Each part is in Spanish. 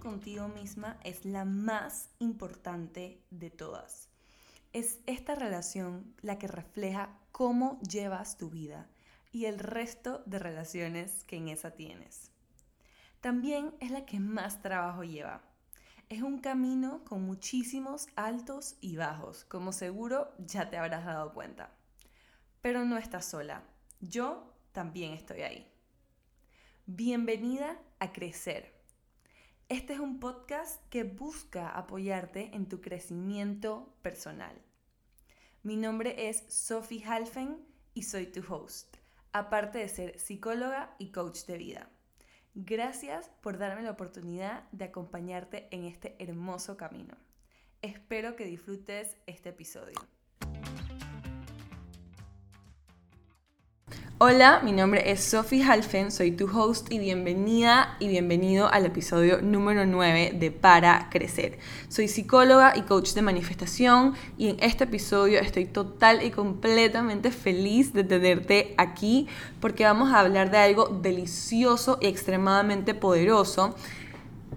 contigo misma es la más importante de todas. Es esta relación la que refleja cómo llevas tu vida y el resto de relaciones que en esa tienes. También es la que más trabajo lleva. Es un camino con muchísimos altos y bajos, como seguro ya te habrás dado cuenta. Pero no estás sola. Yo también estoy ahí. Bienvenida a Crecer. Este es un podcast que busca apoyarte en tu crecimiento personal. Mi nombre es Sophie Halfen y soy tu host, aparte de ser psicóloga y coach de vida. Gracias por darme la oportunidad de acompañarte en este hermoso camino. Espero que disfrutes este episodio. Hola, mi nombre es Sophie Halfen, soy tu host y bienvenida y bienvenido al episodio número 9 de Para Crecer. Soy psicóloga y coach de manifestación y en este episodio estoy total y completamente feliz de tenerte aquí porque vamos a hablar de algo delicioso y extremadamente poderoso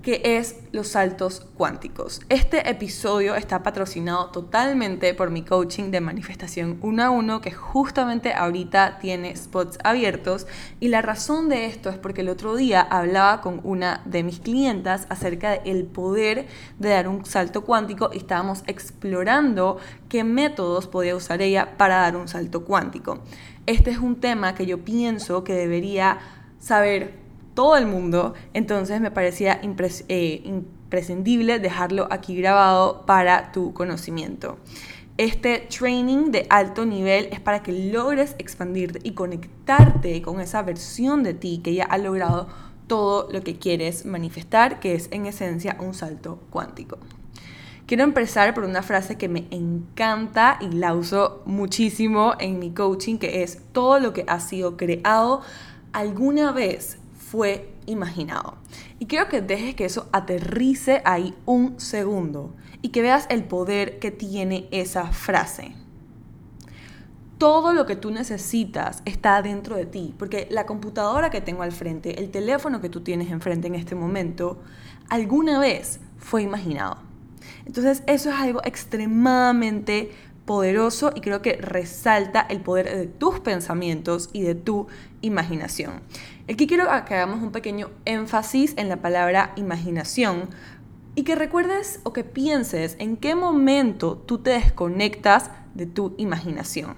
que es los saltos cuánticos. Este episodio está patrocinado totalmente por mi coaching de manifestación 1 a 1 que justamente ahorita tiene spots abiertos y la razón de esto es porque el otro día hablaba con una de mis clientas acerca del poder de dar un salto cuántico y estábamos explorando qué métodos podía usar ella para dar un salto cuántico. Este es un tema que yo pienso que debería saber todo el mundo, entonces me parecía eh, imprescindible dejarlo aquí grabado para tu conocimiento. Este training de alto nivel es para que logres expandirte y conectarte con esa versión de ti que ya ha logrado todo lo que quieres manifestar, que es en esencia un salto cuántico. Quiero empezar por una frase que me encanta y la uso muchísimo en mi coaching, que es todo lo que ha sido creado alguna vez fue imaginado. Y quiero que dejes que eso aterrice ahí un segundo y que veas el poder que tiene esa frase. Todo lo que tú necesitas está dentro de ti, porque la computadora que tengo al frente, el teléfono que tú tienes enfrente en este momento, alguna vez fue imaginado. Entonces eso es algo extremadamente poderoso y creo que resalta el poder de tus pensamientos y de tu imaginación. Aquí quiero que hagamos un pequeño énfasis en la palabra imaginación y que recuerdes o que pienses en qué momento tú te desconectas de tu imaginación.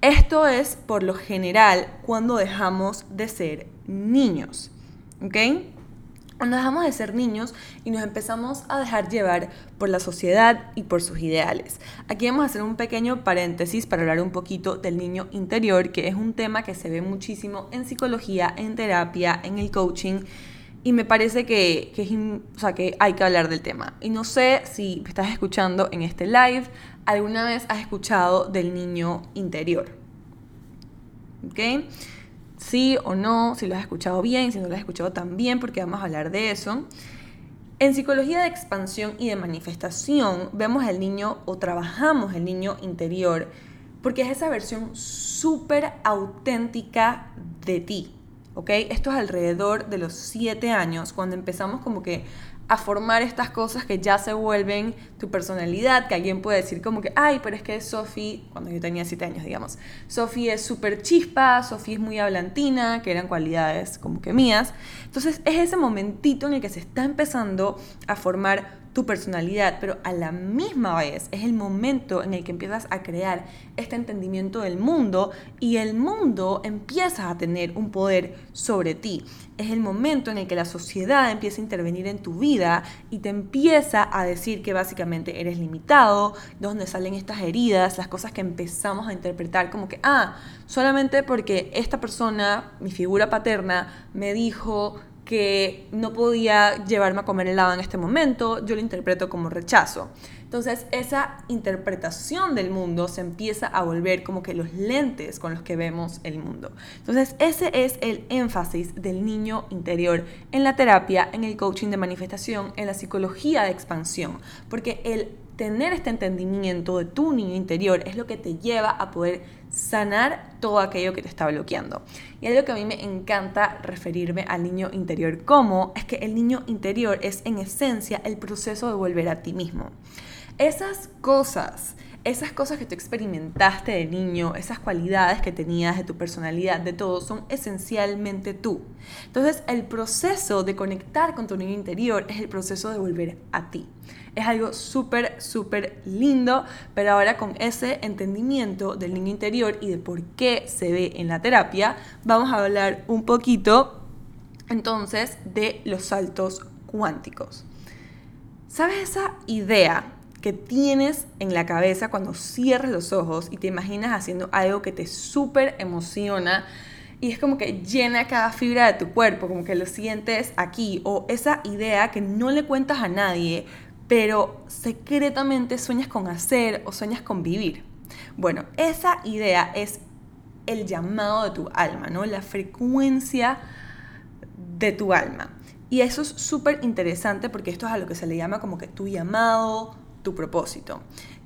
Esto es por lo general cuando dejamos de ser niños. ¿Ok? Cuando dejamos de ser niños y nos empezamos a dejar llevar por la sociedad y por sus ideales. Aquí vamos a hacer un pequeño paréntesis para hablar un poquito del niño interior, que es un tema que se ve muchísimo en psicología, en terapia, en el coaching. Y me parece que, que hay que hablar del tema. Y no sé si me estás escuchando en este live, alguna vez has escuchado del niño interior. ¿Ok? Sí o no, si lo has escuchado bien, si no lo has escuchado también, porque vamos a hablar de eso. En psicología de expansión y de manifestación vemos el niño o trabajamos el niño interior porque es esa versión súper auténtica de ti. ¿ok? Esto es alrededor de los siete años, cuando empezamos como que a formar estas cosas que ya se vuelven tu personalidad, que alguien puede decir como que, ay, pero es que Sophie, cuando yo tenía siete años, digamos, Sophie es súper chispa, Sophie es muy hablantina, que eran cualidades como que mías. Entonces es ese momentito en el que se está empezando a formar tu personalidad, pero a la misma vez es el momento en el que empiezas a crear este entendimiento del mundo y el mundo empieza a tener un poder sobre ti. Es el momento en el que la sociedad empieza a intervenir en tu vida y te empieza a decir que básicamente eres limitado, donde salen estas heridas, las cosas que empezamos a interpretar como que, ah, solamente porque esta persona, mi figura paterna, me dijo que no podía llevarme a comer helado en este momento, yo lo interpreto como rechazo. Entonces esa interpretación del mundo se empieza a volver como que los lentes con los que vemos el mundo. Entonces ese es el énfasis del niño interior en la terapia, en el coaching de manifestación, en la psicología de expansión, porque el tener este entendimiento de tu niño interior es lo que te lleva a poder sanar todo aquello que te está bloqueando. Y algo que a mí me encanta referirme al niño interior como es que el niño interior es en esencia el proceso de volver a ti mismo. Esas cosas esas cosas que tú experimentaste de niño, esas cualidades que tenías de tu personalidad, de todo, son esencialmente tú. Entonces, el proceso de conectar con tu niño interior es el proceso de volver a ti. Es algo súper, súper lindo, pero ahora con ese entendimiento del niño interior y de por qué se ve en la terapia, vamos a hablar un poquito entonces de los saltos cuánticos. ¿Sabes esa idea que tienes en la cabeza cuando cierras los ojos y te imaginas haciendo algo que te súper emociona y es como que llena cada fibra de tu cuerpo, como que lo sientes aquí, o esa idea que no le cuentas a nadie, pero secretamente sueñas con hacer o sueñas con vivir. Bueno, esa idea es el llamado de tu alma, ¿no? La frecuencia de tu alma. Y eso es súper interesante porque esto es a lo que se le llama como que tu llamado, tu propósito.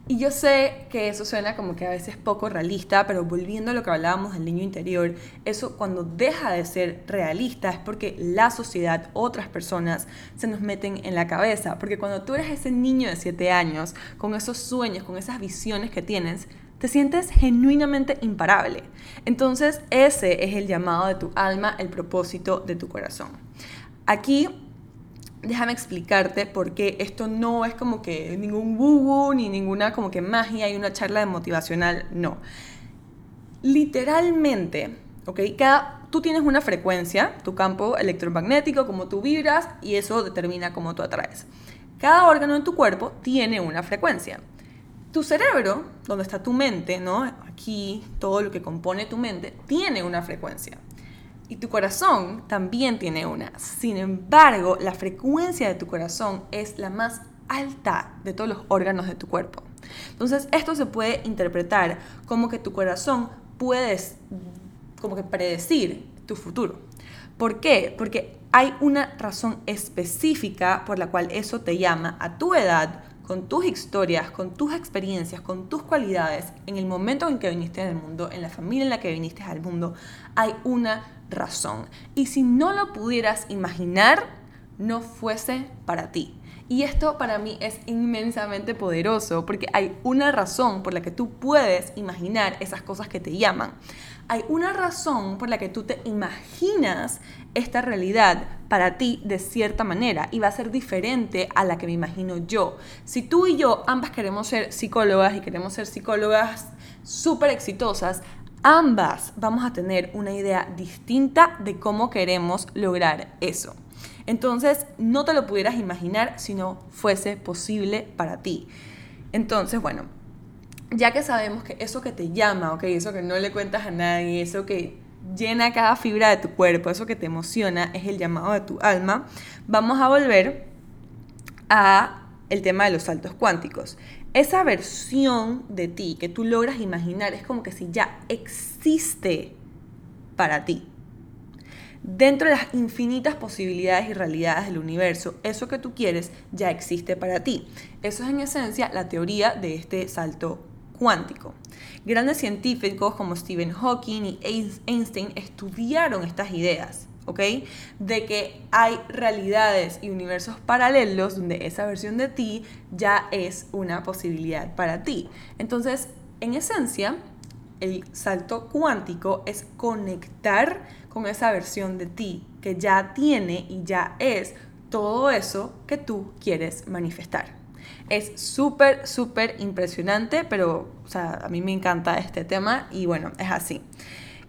Y yo sé que eso suena como que a veces poco realista, pero volviendo a lo que hablábamos del niño interior, eso cuando deja de ser realista es porque la sociedad, otras personas, se nos meten en la cabeza. Porque cuando tú eres ese niño de 7 años, con esos sueños, con esas visiones que tienes, te sientes genuinamente imparable. Entonces ese es el llamado de tu alma, el propósito de tu corazón. Aquí déjame explicarte por qué esto no es como que ningún woo ni ninguna como que magia y una charla de motivacional, no. Literalmente, ¿ok? Cada, tú tienes una frecuencia, tu campo electromagnético, como tú vibras y eso determina cómo tú atraes. Cada órgano en tu cuerpo tiene una frecuencia. Tu cerebro, donde está tu mente, ¿no? Aquí todo lo que compone tu mente, tiene una frecuencia. Y tu corazón también tiene una. Sin embargo, la frecuencia de tu corazón es la más alta de todos los órganos de tu cuerpo. Entonces, esto se puede interpretar como que tu corazón puedes como que predecir tu futuro. ¿Por qué? Porque hay una razón específica por la cual eso te llama a tu edad, con tus historias, con tus experiencias, con tus cualidades, en el momento en que viniste al mundo, en la familia en la que viniste al mundo, hay una razón. Y si no lo pudieras imaginar, no fuese para ti. Y esto para mí es inmensamente poderoso porque hay una razón por la que tú puedes imaginar esas cosas que te llaman. Hay una razón por la que tú te imaginas esta realidad para ti de cierta manera y va a ser diferente a la que me imagino yo. Si tú y yo ambas queremos ser psicólogas y queremos ser psicólogas súper exitosas, ambas vamos a tener una idea distinta de cómo queremos lograr eso. Entonces, no te lo pudieras imaginar si no fuese posible para ti. Entonces, bueno, ya que sabemos que eso que te llama, ¿ok? Eso que no le cuentas a nadie, eso que llena cada fibra de tu cuerpo, eso que te emociona, es el llamado de tu alma, vamos a volver a el tema de los saltos cuánticos esa versión de ti que tú logras imaginar es como que si ya existe para ti. Dentro de las infinitas posibilidades y realidades del universo, eso que tú quieres ya existe para ti. Eso es en esencia la teoría de este salto cuántico. Grandes científicos como Stephen Hawking y Einstein estudiaron estas ideas ¿ok? De que hay realidades y universos paralelos donde esa versión de ti ya es una posibilidad para ti. Entonces, en esencia, el salto cuántico es conectar con esa versión de ti que ya tiene y ya es todo eso que tú quieres manifestar. Es súper, súper impresionante, pero o sea, a mí me encanta este tema y bueno, es así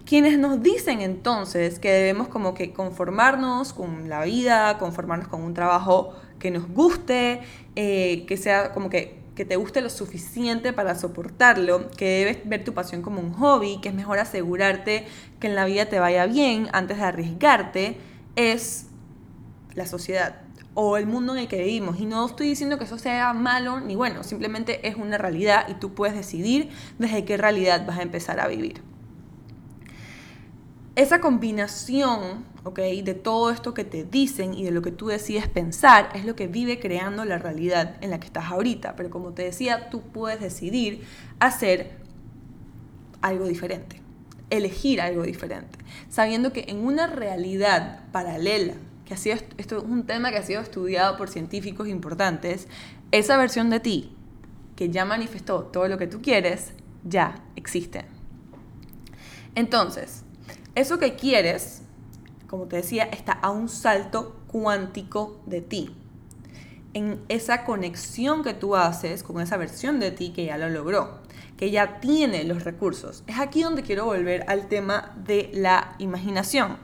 quienes nos dicen entonces que debemos como que conformarnos con la vida, conformarnos con un trabajo que nos guste, eh, que sea como que, que te guste lo suficiente para soportarlo, que debes ver tu pasión como un hobby, que es mejor asegurarte que en la vida te vaya bien antes de arriesgarte, es la sociedad o el mundo en el que vivimos. Y no estoy diciendo que eso sea malo ni bueno, simplemente es una realidad y tú puedes decidir desde qué realidad vas a empezar a vivir. Esa combinación. De todo esto que te dicen y de lo que tú decides pensar es lo que vive creando la realidad en la que estás ahorita. Pero como te decía, tú puedes decidir hacer algo diferente, elegir algo diferente, sabiendo que en una realidad paralela, que ha sido, esto es un tema que ha sido estudiado por científicos importantes, esa versión de ti que ya manifestó todo lo que tú quieres, ya existe. Entonces, eso que quieres, como te decía, está a un salto cuántico de ti. En esa conexión que tú haces con esa versión de ti que ya lo logró, que ya tiene los recursos. Es aquí donde quiero volver al tema de la imaginación.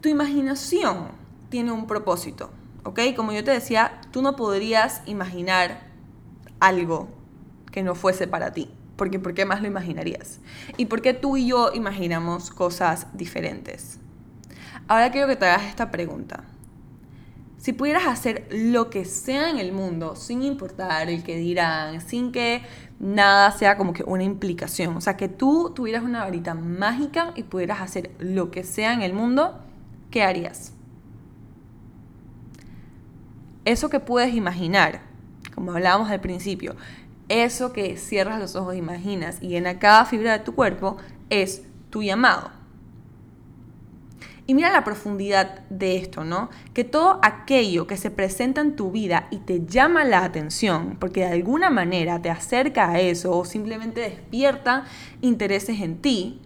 Tu imaginación tiene un propósito, ¿ok? Como yo te decía, tú no podrías imaginar algo que no fuese para ti porque ¿por qué más lo imaginarías? ¿Y por qué tú y yo imaginamos cosas diferentes? Ahora quiero que te hagas esta pregunta. Si pudieras hacer lo que sea en el mundo, sin importar el que dirán, sin que nada sea como que una implicación, o sea, que tú tuvieras una varita mágica y pudieras hacer lo que sea en el mundo, ¿qué harías? Eso que puedes imaginar, como hablábamos al principio, eso que cierras los ojos, imaginas y llena cada fibra de tu cuerpo es tu llamado. Y mira la profundidad de esto, ¿no? Que todo aquello que se presenta en tu vida y te llama la atención, porque de alguna manera te acerca a eso o simplemente despierta intereses en ti,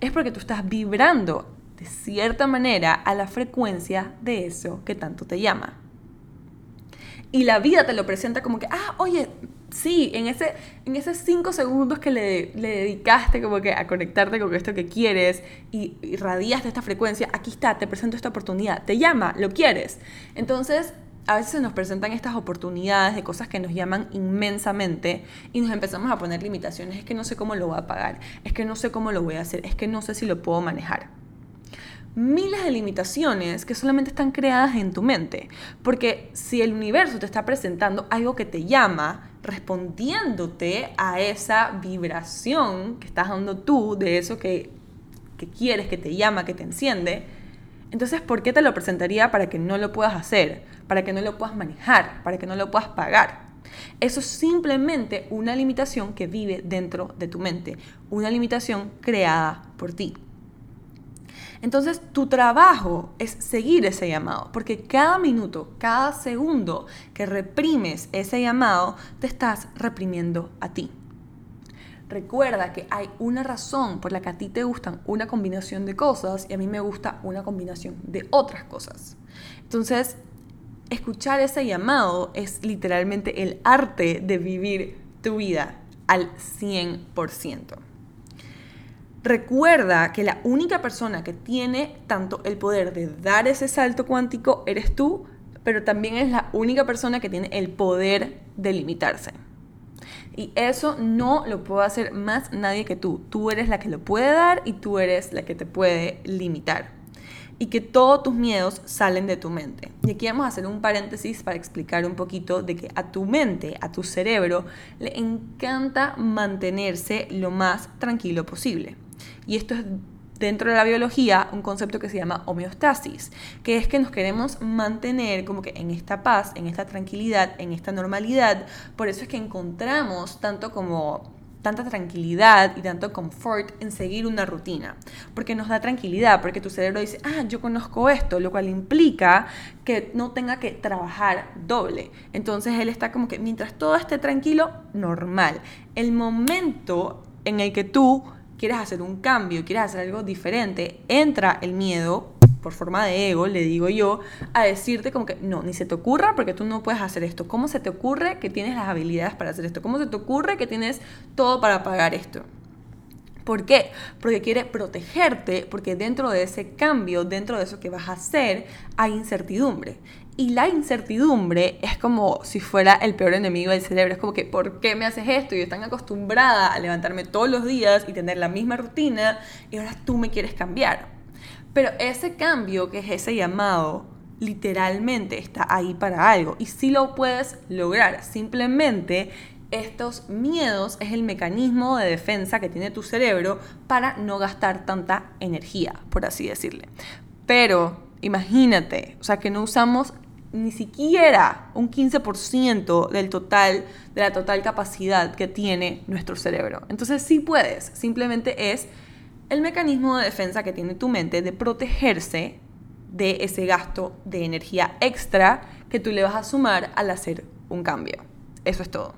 es porque tú estás vibrando de cierta manera a la frecuencia de eso que tanto te llama. Y la vida te lo presenta como que, ah, oye, sí, en ese, en esos cinco segundos que le, dedicaste como que a conectarte con esto que quieres y irradiaste esta frecuencia, aquí está, te presento esta oportunidad, te llama, lo quieres. Entonces, a veces se nos presentan estas oportunidades de cosas que nos llaman inmensamente y nos empezamos a poner limitaciones. Es que no sé cómo lo voy a pagar, es que no sé cómo lo voy a hacer, es que no sé si lo puedo manejar miles de limitaciones que solamente están creadas en tu mente. Porque si el universo te está presentando algo que te llama, respondiéndote a esa vibración que estás dando tú, de eso que, que quieres, que te llama, que te enciende, entonces ¿por qué te lo presentaría para que no lo puedas hacer? Para que no lo puedas manejar, para que no lo puedas pagar. Eso es simplemente una limitación que vive dentro de tu mente, una limitación creada por ti. Entonces tu trabajo es seguir ese llamado, porque cada minuto, cada segundo que reprimes ese llamado, te estás reprimiendo a ti. Recuerda que hay una razón por la que a ti te gustan una combinación de cosas y a mí me gusta una combinación de otras cosas. Entonces, escuchar ese llamado es literalmente el arte de vivir tu vida al 100%. Recuerda que la única persona que tiene tanto el poder de dar ese salto cuántico eres tú, pero también es la única persona que tiene el poder de limitarse. Y eso no lo puede hacer más nadie que tú. Tú eres la que lo puede dar y tú eres la que te puede limitar. Y que todos tus miedos salen de tu mente. Y aquí vamos a hacer un paréntesis para explicar un poquito de que a tu mente, a tu cerebro, le encanta mantenerse lo más tranquilo posible. Y esto es dentro de la biología un concepto que se llama homeostasis, que es que nos queremos mantener como que en esta paz, en esta tranquilidad, en esta normalidad. Por eso es que encontramos tanto como tanta tranquilidad y tanto confort en seguir una rutina, porque nos da tranquilidad, porque tu cerebro dice, ah, yo conozco esto, lo cual implica que no tenga que trabajar doble. Entonces él está como que mientras todo esté tranquilo, normal. El momento en el que tú quieres hacer un cambio, quieres hacer algo diferente, entra el miedo por forma de ego, le digo yo, a decirte como que no, ni se te ocurra porque tú no puedes hacer esto. ¿Cómo se te ocurre que tienes las habilidades para hacer esto? ¿Cómo se te ocurre que tienes todo para pagar esto? ¿Por qué? Porque quiere protegerte, porque dentro de ese cambio, dentro de eso que vas a hacer, hay incertidumbre. Y la incertidumbre es como si fuera el peor enemigo del cerebro. Es como que, ¿por qué me haces esto? Yo estoy acostumbrada a levantarme todos los días y tener la misma rutina y ahora tú me quieres cambiar. Pero ese cambio, que es ese llamado, literalmente está ahí para algo. Y si lo puedes lograr. Simplemente estos miedos es el mecanismo de defensa que tiene tu cerebro para no gastar tanta energía, por así decirle. Pero imagínate, o sea, que no usamos ni siquiera un 15% del total, de la total capacidad que tiene nuestro cerebro. Entonces sí puedes, simplemente es el mecanismo de defensa que tiene tu mente de protegerse de ese gasto de energía extra que tú le vas a sumar al hacer un cambio. Eso es todo.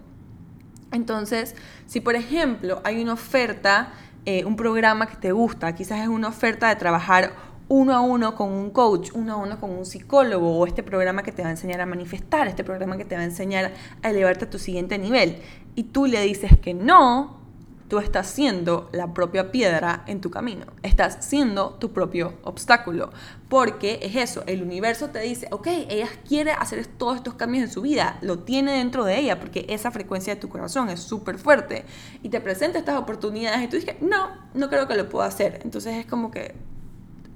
Entonces, si por ejemplo hay una oferta, eh, un programa que te gusta, quizás es una oferta de trabajar uno a uno con un coach, uno a uno con un psicólogo, o este programa que te va a enseñar a manifestar, este programa que te va a enseñar a elevarte a tu siguiente nivel, y tú le dices que no, tú estás siendo la propia piedra en tu camino, estás siendo tu propio obstáculo, porque es eso, el universo te dice, ok, ella quiere hacer todos estos cambios en su vida, lo tiene dentro de ella, porque esa frecuencia de tu corazón es súper fuerte, y te presenta estas oportunidades y tú dices, no, no creo que lo pueda hacer, entonces es como que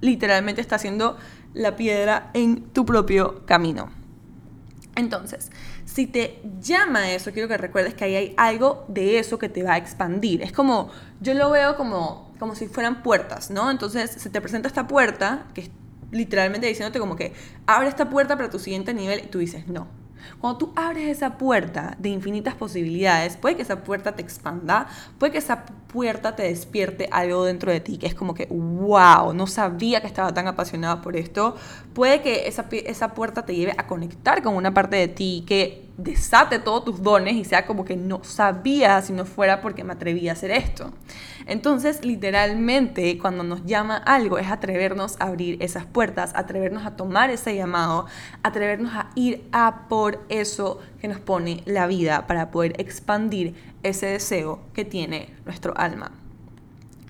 literalmente está haciendo la piedra en tu propio camino. Entonces, si te llama eso, quiero que recuerdes que ahí hay algo de eso que te va a expandir. Es como, yo lo veo como, como si fueran puertas, ¿no? Entonces, se te presenta esta puerta, que es literalmente diciéndote como que, abre esta puerta para tu siguiente nivel, y tú dices, no, cuando tú abres esa puerta de infinitas posibilidades, puede que esa puerta te expanda, puede que esa puerta te despierte algo dentro de ti, que es como que, wow, no sabía que estaba tan apasionada por esto. Puede que esa, esa puerta te lleve a conectar con una parte de ti que desate todos tus dones y sea como que no sabía si no fuera porque me atreví a hacer esto. Entonces, literalmente, cuando nos llama algo es atrevernos a abrir esas puertas, atrevernos a tomar ese llamado, atrevernos a ir a por eso que nos pone la vida para poder expandir ese deseo que tiene nuestro alma.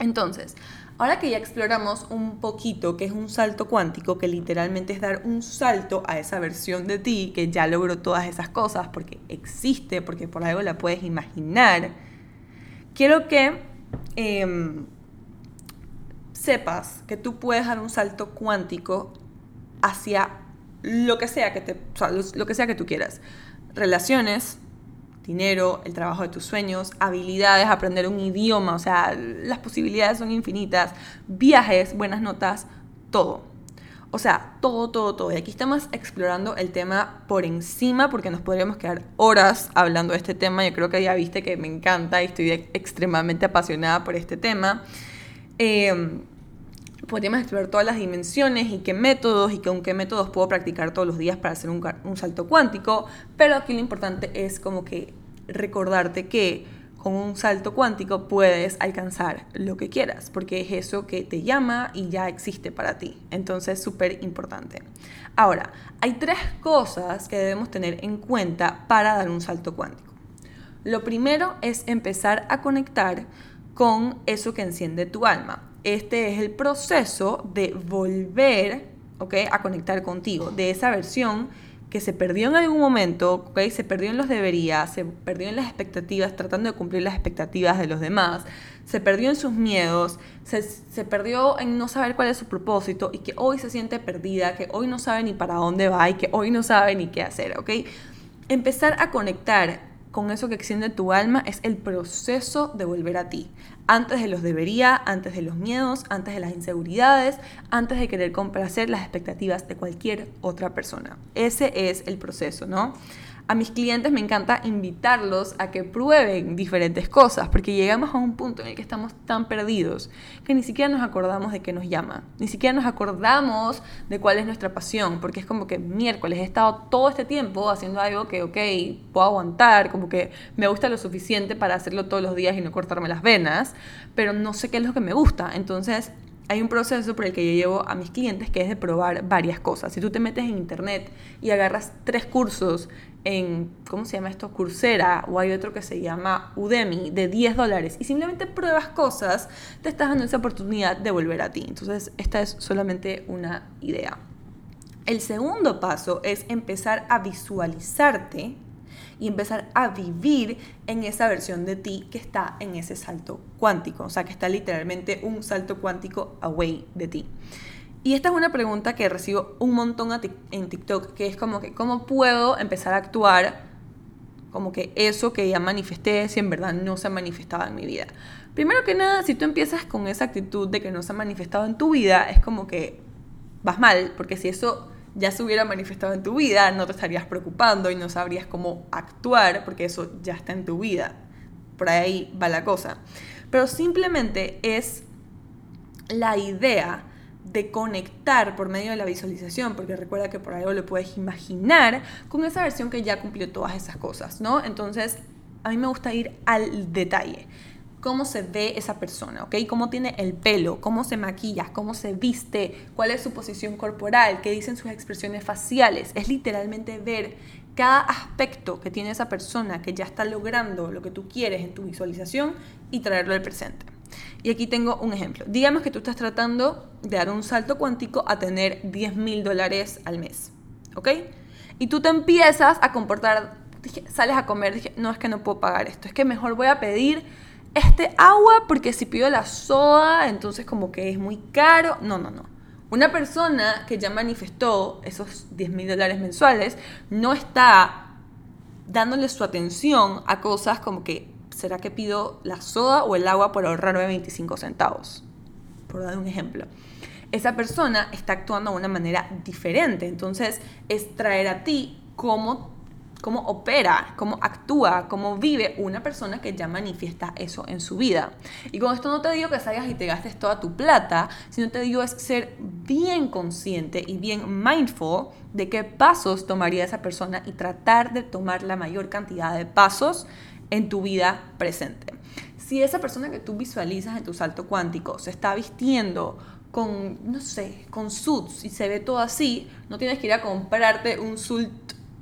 Entonces, Ahora que ya exploramos un poquito qué es un salto cuántico, que literalmente es dar un salto a esa versión de ti que ya logró todas esas cosas porque existe, porque por algo la puedes imaginar, quiero que em, sepas que tú puedes dar un salto cuántico hacia lo que sea que te, lo que sea que tú quieras. Relaciones, dinero, el trabajo de tus sueños, habilidades, aprender un idioma, o sea, las posibilidades son infinitas, viajes, buenas notas, todo. O sea, todo, todo, todo. Y aquí estamos explorando el tema por encima porque nos podríamos quedar horas hablando de este tema. Yo creo que ya viste que me encanta y estoy extremadamente apasionada por este tema. Eh, podríamos explorar todas las dimensiones y qué métodos y con qué métodos puedo practicar todos los días para hacer un, un salto cuántico, pero aquí lo importante es como que recordarte que con un salto cuántico puedes alcanzar lo que quieras, porque es eso que te llama y ya existe para ti. Entonces, súper importante. Ahora, hay tres cosas que debemos tener en cuenta para dar un salto cuántico. Lo primero es empezar a conectar con eso que enciende tu alma este es el proceso de volver ¿okay? a conectar contigo, de esa versión que se perdió en algún momento, ¿okay? se perdió en los deberías, se perdió en las expectativas, tratando de cumplir las expectativas de los demás, se perdió en sus miedos, se, se, perdió en no saber cuál es su propósito y que hoy se siente perdida, que hoy no sabe ni para dónde va y que hoy no sabe ni qué hacer, ¿ok? Empezar a conectar con eso que extiende tu alma es el proceso de volver a ti. Antes de los debería, antes de los miedos, antes de las inseguridades, antes de querer complacer las expectativas de cualquier otra persona. Ese es el proceso, ¿no? A mis clientes me encanta invitarlos a que prueben diferentes cosas, porque llegamos a un punto en el que estamos tan perdidos que ni siquiera nos acordamos de qué nos llama, ni siquiera nos acordamos de cuál es nuestra pasión, porque es como que miércoles he estado todo este tiempo haciendo algo que, ok, puedo aguantar, como que me gusta lo suficiente para hacerlo todos los días y no cortarme las venas, pero no sé qué es lo que me gusta, entonces hay un proceso por el que yo llevo a mis clientes que es de probar varias cosas. Si tú te metes en internet y agarras tres cursos en, ¿cómo se llama esto? Coursera o hay otro que se llama Udemy de 10 dólares y simplemente pruebas cosas, te estás dando esa oportunidad de volver a ti. Entonces, esta es solamente una idea. El segundo paso es empezar a visualizarte y empezar a vivir en esa versión de ti que está en ese salto cuántico, o sea, que está literalmente un salto cuántico away de ti. Y esta es una pregunta que recibo un montón en TikTok, que es como que, ¿cómo puedo empezar a actuar como que eso que ya manifesté, si en verdad no se ha manifestado en mi vida. Primero que nada, si tú empiezas con esa actitud de que no se ha manifestado en tu vida, es como que vas mal, porque si eso ya se hubiera manifestado en tu vida, no te estarías preocupando y no sabrías cómo actuar, porque eso ya está en tu vida. Por ahí va la cosa. Pero simplemente es la idea de conectar por medio de la visualización, porque recuerda que por ahí lo puedes imaginar con esa versión que ya cumplió todas esas cosas, ¿no? Entonces, a mí me gusta ir al detalle. Cómo se ve esa persona, ¿ok? Cómo tiene el pelo, cómo se maquilla, cómo se viste, cuál es su posición corporal, qué dicen sus expresiones faciales. Es literalmente ver cada aspecto que tiene esa persona que ya está logrando lo que tú quieres en tu visualización y traerlo al presente. Y aquí tengo un ejemplo. Digamos que tú estás tratando de dar un salto cuántico a tener 10 mil dólares al mes. ¿Ok? Y tú te empiezas a comportar, sales a comer, dije, no es que no puedo pagar esto, es que mejor voy a pedir este agua porque si pido la soda, entonces como que es muy caro. No, no, no. Una persona que ya manifestó esos 10 mil dólares mensuales no está dándole su atención a cosas como que ¿será que pido la soda o el agua por ahorrarme 25 centavos? Por dar un ejemplo. Esa persona está actuando de una manera diferente, entonces es traer a ti cómo, cómo opera, cómo actúa, cómo vive una persona que ya manifiesta eso en su vida. Y con esto no te digo que salgas y te gastes toda tu plata, sino te digo es ser bien consciente y bien mindful de qué pasos tomaría esa persona y tratar de tomar la mayor cantidad de pasos en tu vida presente. Si esa persona que tú visualizas en tu salto cuántico se está vistiendo con, no sé, con suits y se ve todo así, no tienes que ir a comprarte un suit,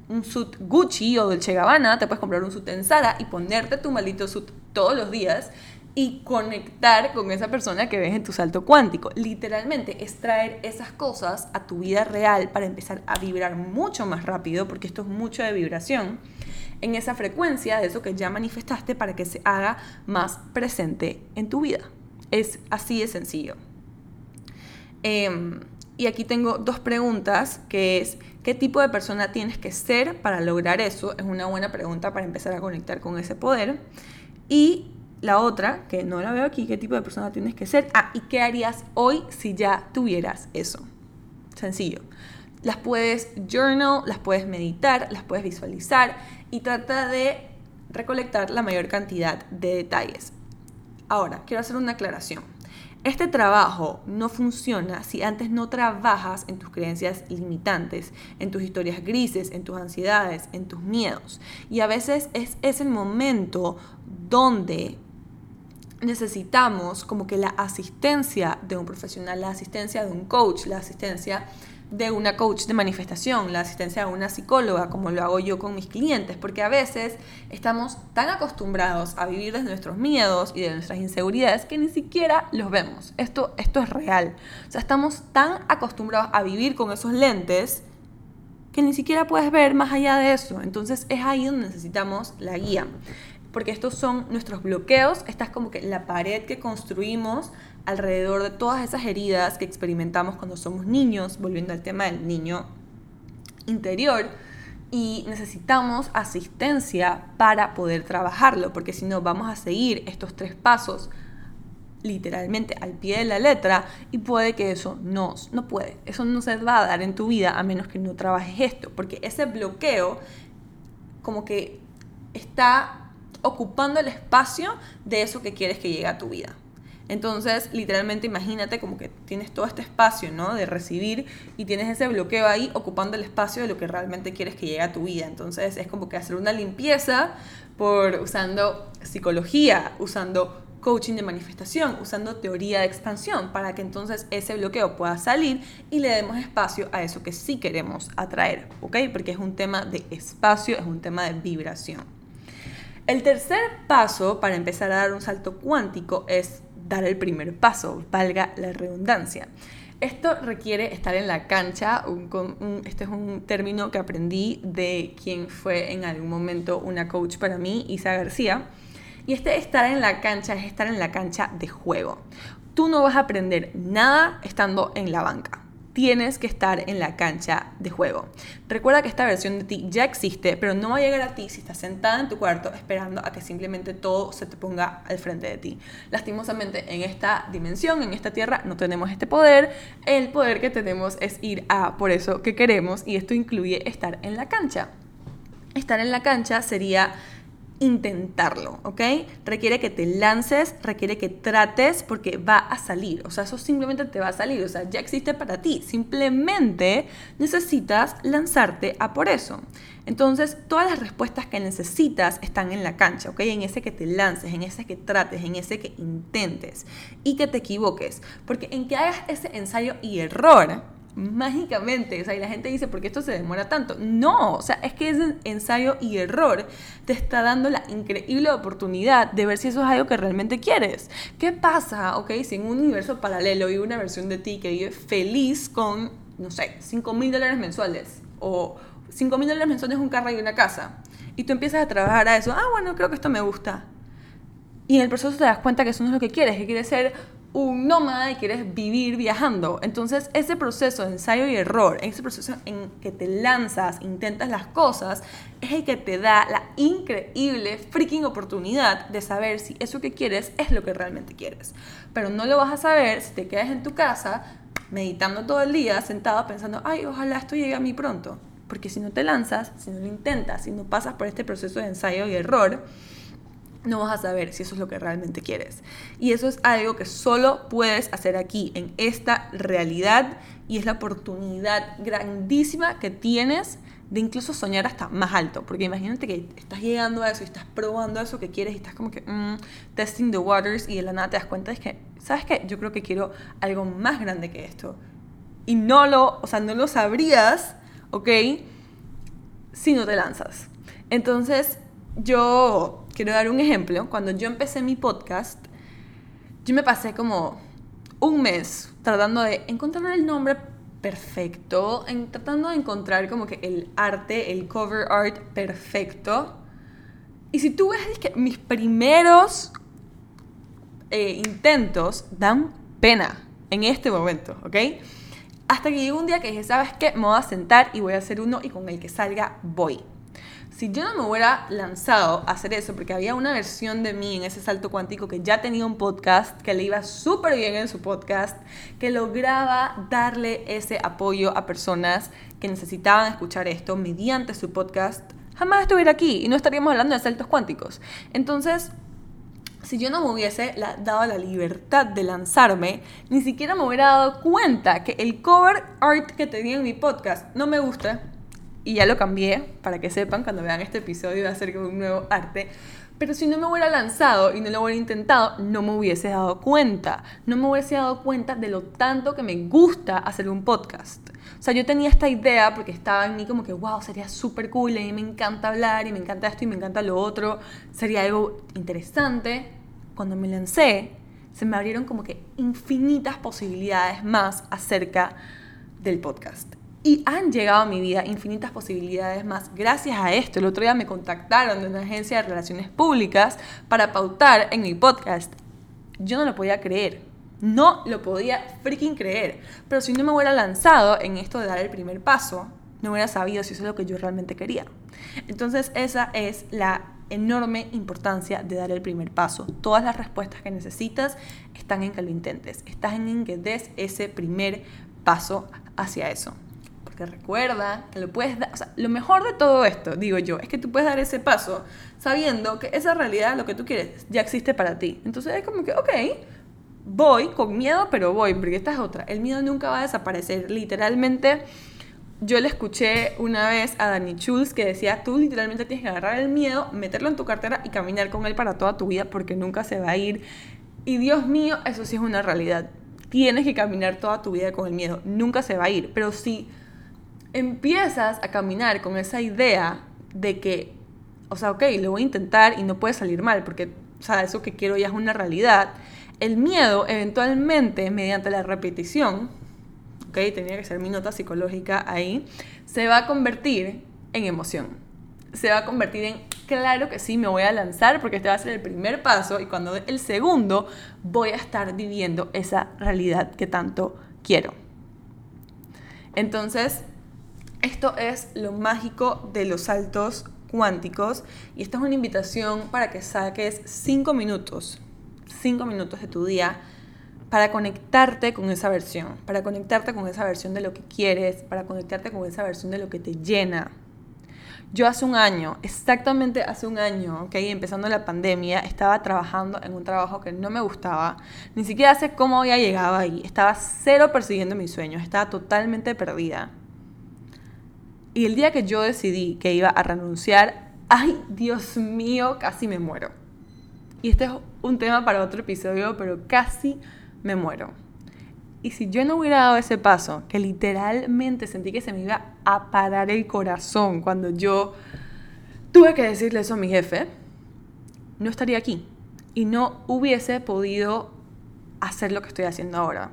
un suit Gucci o Dolce Gabbana, te puedes comprar un suit en Zara y ponerte tu maldito suit todos los días y conectar con esa persona que ves en tu salto cuántico. Literalmente es traer esas cosas a tu vida real para empezar a vibrar mucho más rápido, porque esto es mucho de vibración en esa frecuencia de eso que ya manifestaste para que se haga más presente en tu vida. Es así de sencillo. Em, y aquí tengo dos preguntas, que es, ¿qué tipo de persona tienes que ser para lograr eso? Es una buena pregunta para empezar a conectar con ese poder. Y la otra, que no la veo aquí, ¿qué tipo de persona tienes que ser? Ah, ¿y qué harías hoy si ya tuvieras eso? Sencillo. Las puedes journal, las puedes meditar, las puedes visualizar y trata de recolectar la mayor cantidad de detalles. Ahora, quiero hacer una aclaración. Este trabajo no funciona si antes no trabajas en tus creencias limitantes, en tus historias grises, en tus ansiedades, en tus miedos. Y a veces es, es el momento donde necesitamos como que la asistencia de un profesional, la asistencia de un coach, la asistencia de una coach de manifestación, la asistencia de una psicóloga, como lo hago yo con mis clientes, porque a veces estamos tan acostumbrados a vivir desde nuestros miedos y de nuestras inseguridades que ni siquiera los vemos. Esto, esto es real. O sea, estamos tan acostumbrados a vivir con esos lentes que ni siquiera puedes ver más allá de eso. Entonces es ahí donde necesitamos la guía. Porque estos son nuestros bloqueos, esta es como que la pared que construimos alrededor de todas esas heridas que experimentamos cuando somos niños, volviendo al tema del niño interior, y necesitamos asistencia para poder trabajarlo, porque si no vamos a seguir estos tres pasos literalmente al pie de la letra y puede que eso no, no puede, eso no se va a dar en tu vida a menos que no trabajes esto, porque ese bloqueo como que está ocupando el espacio de eso que quieres que llegue a tu vida. Entonces, literalmente imagínate como que tienes todo este espacio, ¿no? De recibir y tienes ese bloqueo ahí ocupando el espacio de lo que realmente quieres que llegue a tu vida. Entonces, es como que hacer una limpieza por usando psicología, usando coaching de manifestación, usando teoría de expansión, para que entonces ese bloqueo pueda salir y le demos espacio a eso que sí queremos atraer, ¿ok? Porque es un tema de espacio, es un tema de vibración. El tercer paso para empezar a dar un salto cuántico es dar el primer paso, valga la redundancia. Esto requiere estar en la cancha, este es un término que aprendí de quien fue en algún momento una coach para mí, Isa García. Y este estar en la cancha es estar en la cancha de juego. Tú no vas a aprender nada estando en la banca. Tienes que estar en la cancha de juego. Recuerda que esta versión de ti ya existe, pero no va a llegar a ti si estás sentada en tu cuarto esperando a que simplemente todo se te ponga al frente de ti. Lastimosamente en esta dimensión, en esta tierra, no tenemos este poder. El poder que tenemos es ir a por eso que queremos y esto incluye estar en la cancha. Estar en la cancha sería intentarlo, ¿ok? Requiere que te lances, requiere que trates porque va a salir, o sea, eso simplemente te va a salir, o sea, ya existe para ti, simplemente necesitas lanzarte a por eso. Entonces, todas las respuestas que necesitas están en la cancha, ¿ok? En ese que te lances, en ese que trates, en ese que intentes y que te equivoques, porque en que hagas ese ensayo y error, mágicamente, o sea, y la gente dice, ¿por qué esto se demora tanto? No, o sea, es que ese ensayo y error te está dando la increíble oportunidad de ver si eso es algo que realmente quieres. ¿Qué pasa, ok, si en un universo paralelo hay una versión de ti que vive feliz con, no sé, 5 mil dólares mensuales o 5 mil dólares mensuales un carro y una casa y tú empiezas a trabajar a eso, ah, bueno, creo que esto me gusta. Y en el proceso te das cuenta que eso no es lo que quieres, que quieres ser un nómada y quieres vivir viajando. Entonces, ese proceso de ensayo y error, ese proceso en que te lanzas, intentas las cosas, es el que te da la increíble freaking oportunidad de saber si eso que quieres es lo que realmente quieres. Pero no lo vas a saber si te quedas en tu casa meditando todo el día, sentado pensando, ay, ojalá esto llegue a mí pronto. Porque si no te lanzas, si no lo intentas, si no pasas por este proceso de ensayo y error, no vas a saber si eso es lo que realmente quieres. Y eso es algo que solo puedes hacer aquí, en esta realidad, y es la oportunidad grandísima que tienes de incluso soñar hasta más alto. Porque imagínate que estás llegando a eso y estás probando eso que quieres y estás como que mm, testing the waters y de la nada te das cuenta es que, ¿sabes qué? Yo creo que quiero algo más grande que esto. Y no lo, o sea, no lo sabrías, ¿ok? Si no te lanzas. Entonces, yo quiero dar un ejemplo. Cuando yo empecé mi podcast, yo me pasé como un mes tratando de encontrar el nombre perfecto, tratando de encontrar como que el arte, el cover art perfecto. Y si tú ves que mis primeros eh, intentos dan pena en este momento, ¿ok? Hasta que llegó un día que dije, ¿sabes qué? Me voy a sentar y voy a hacer uno y con el que salga voy si yo no me hubiera lanzado a hacer eso, porque había una versión de mí en ese salto cuántico que ya tenía un podcast, que le iba súper bien en su podcast, que lograba darle ese apoyo a personas que necesitaban escuchar esto mediante su podcast, jamás estuviera aquí y no estaríamos hablando de saltos cuánticos. Entonces, si yo no me hubiese dado la libertad de lanzarme, ni siquiera me hubiera dado cuenta que el cover art que tenía en mi podcast no me gusta y ya lo cambié para que sepan cuando vean este episodio va a ser como un nuevo arte. Pero si no me hubiera lanzado y no lo hubiera intentado, no me hubiese dado cuenta. No me hubiese dado cuenta de lo tanto que me gusta hacer un podcast. O sea, yo tenía esta idea porque estaba en mí como que, wow, sería súper cool, y me encanta hablar y me encanta esto y me encanta lo otro. Sería algo interesante. Cuando me lancé, se me abrieron como que infinitas posibilidades más acerca del podcast. Y han llegado a mi vida infinitas posibilidades más gracias a esto. El otro día me contactaron de una agencia de relaciones públicas para pautar en mi podcast. Yo no lo podía creer. No lo podía freaking creer. Pero si no me hubiera lanzado en esto de dar el primer paso, no hubiera sabido si eso es lo que yo realmente quería. Entonces esa es la enorme importancia de dar el primer paso. Todas las respuestas que necesitas están en que lo intentes. Están en que des ese primer paso hacia eso porque recuerda que lo puedes dar, o sea, lo mejor de todo esto, digo yo, es que tú puedes dar ese paso sabiendo que esa realidad, lo que tú quieres, ya existe para ti. Entonces es como que, ok, voy con miedo, pero voy, porque esta es otra. El miedo nunca va a desaparecer. Literalmente, yo le escuché una vez a Danny Schulz que decía, tú literalmente tienes que agarrar el miedo, meterlo en tu cartera y caminar con él para toda tu vida porque nunca se va a ir. Y Dios mío, eso sí es una realidad. Tienes que caminar toda tu vida con el miedo. Nunca se va a ir. Pero sí empiezas a caminar con esa idea de que, o sea, ok, lo voy a intentar y no puede salir mal, porque, o sea, eso que quiero ya es una realidad, el miedo eventualmente, mediante la repetición, ok, tenía que ser mi nota psicológica ahí, se va a convertir en emoción. Se va a convertir en, claro que sí, me voy a lanzar porque este va a ser el primer paso y cuando el segundo voy a estar viviendo esa realidad que tanto quiero. Entonces, esto es lo mágico de los saltos cuánticos y esta es una invitación para que saques 5 minutos, 5 minutos de tu día para conectarte con esa versión, para conectarte con esa versión de lo que quieres, para conectarte con esa versión de lo que te llena. Yo hace un año, exactamente hace un año, okay, empezando la pandemia, estaba trabajando en un trabajo que no me gustaba, ni siquiera sé cómo había llegado ahí, estaba cero persiguiendo mis sueños, estaba totalmente perdida. Y el día que yo decidí que iba a renunciar, ay, Dios mío, casi me muero. Y este es un tema para otro episodio, pero casi me muero. Y si yo no hubiera dado ese paso, que literalmente sentí que se me iba a parar el corazón cuando yo tuve que decirle eso a mi jefe, no estaría aquí. Y no hubiese podido hacer lo que estoy haciendo ahora.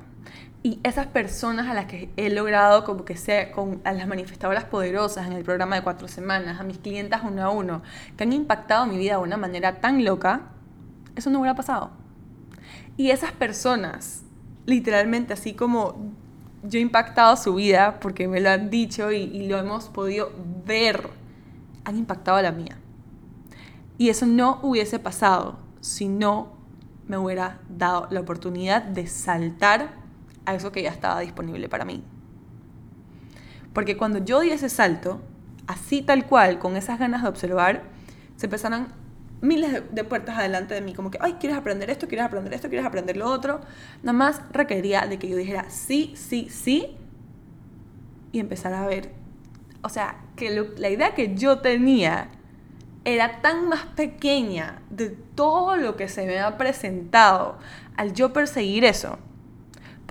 Y esas personas a las que he logrado como que sea con a las manifestadoras poderosas en el programa de cuatro semanas, a mis clientas uno a uno, que han impactado mi vida de una manera tan loca, eso no hubiera pasado. Y esas personas, literalmente, así como yo he impactado su vida, porque me lo han dicho y, y lo hemos podido ver, han impactado la mía. Y eso no hubiese pasado si no me hubiera dado la oportunidad de saltar a eso que ya estaba disponible para mí. Porque cuando yo di ese salto, así tal cual, con esas ganas de observar, se empezaron miles de, puertas adelante de mí, como que, ay, ¿quieres aprender esto? ¿Quieres aprender esto? ¿Quieres aprender lo otro? Nada más requería de que yo dijera sí, sí, sí y empezar a ver. O sea, que la idea que yo tenía era tan más pequeña de todo lo que se me ha presentado al yo perseguir eso.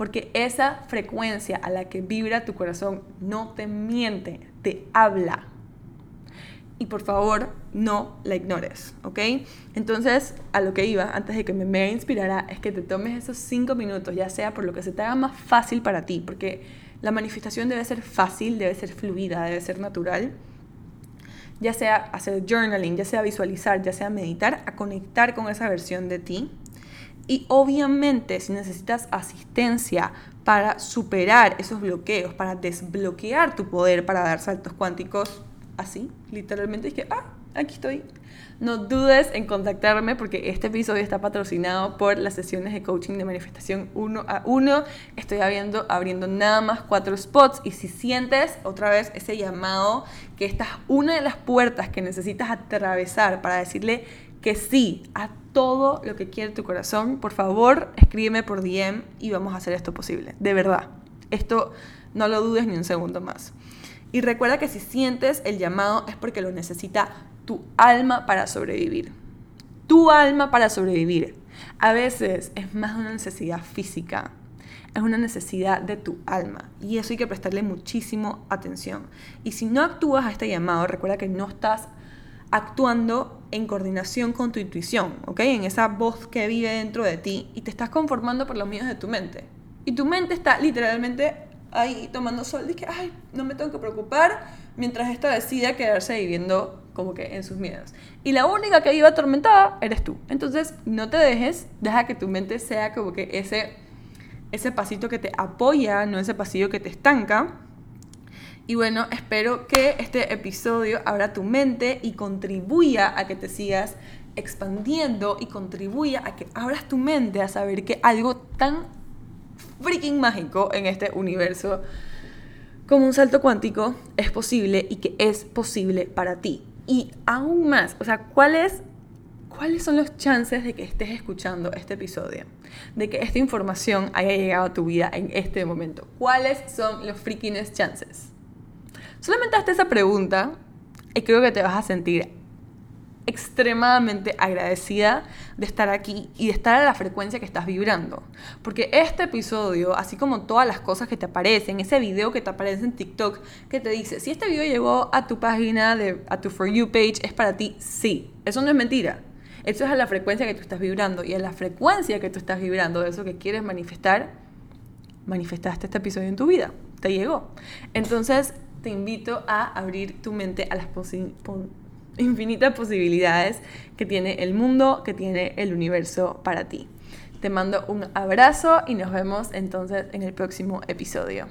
Porque esa frecuencia a la que vibra tu corazón no te miente, te habla y por favor no la ignores, ¿ok? Entonces, a lo que iba, antes de que me mega inspirara, es que te tomes esos cinco minutos, ya sea por lo que se te haga más fácil para ti, porque la manifestación debe ser fácil, debe ser fluida, debe ser natural, ya sea hacer journaling, ya sea visualizar, ya sea meditar, a conectar con esa versión de ti. Y obviamente, si necesitas asistencia para superar esos bloqueos, para desbloquear tu poder, para dar saltos cuánticos, así, literalmente es que, ah, aquí estoy. No dudes en contactarme porque este episodio está patrocinado por las sesiones de coaching de manifestación uno a uno. Estoy abriendo, abriendo nada más cuatro spots y si sientes otra vez ese llamado que esta es una de las puertas que necesitas atravesar para decirle que sí a todo lo que quiere tu corazón, por favor escríbeme por DM y vamos a hacer esto posible. De verdad, esto no lo dudes ni un segundo más. Y recuerda que si sientes el llamado es porque lo necesita tu alma para sobrevivir. Tu alma para sobrevivir. A veces es más una necesidad física, es una necesidad de tu alma. Y eso hay que prestarle muchísimo atención. Y si no actúas a este llamado, recuerda que no estás actuando en coordinación con tu intuición, ¿ok? En esa voz que vive dentro de ti y te estás conformando por los miedos de tu mente. Y tu mente está literalmente ahí tomando sol, que, ay, no me tengo que preocupar, mientras esta decide quedarse viviendo como que en sus miedos. Y la única que iba atormentada eres tú. Entonces, no te dejes, deja que tu mente sea como que ese, ese pasito que te apoya, no ese pasillo que te estanca. Y bueno, espero que este episodio abra tu mente y contribuya a que te sigas expandiendo y contribuya a que abras tu mente a saber que algo tan freaking mágico en este universo como un salto cuántico es posible y que es posible para ti. Y aún más, o sea, ¿cuáles, ¿cuáles son los chances de que estés escuchando este episodio? De que esta información haya llegado a tu vida en este momento. ¿Cuáles son los freaking chances? Solamente hazte esa pregunta y creo que te vas a sentir extremadamente agradecida de estar aquí y de estar a la frecuencia que estás vibrando. Porque este episodio, así como todas las cosas que te aparecen, ese video que te aparece en TikTok que te dice, si este video llegó a tu página, de, a tu For You page, es para ti, sí. Eso no es mentira. Eso es a la frecuencia que tú estás vibrando. Y a la frecuencia que tú estás vibrando de eso que quieres manifestar, manifestaste este episodio en tu vida. Te llegó. Entonces, te invito a abrir tu mente a las infinitas posibilidades que tiene el mundo, que tiene el universo para ti. Te mando un abrazo y nos vemos entonces en el próximo episodio.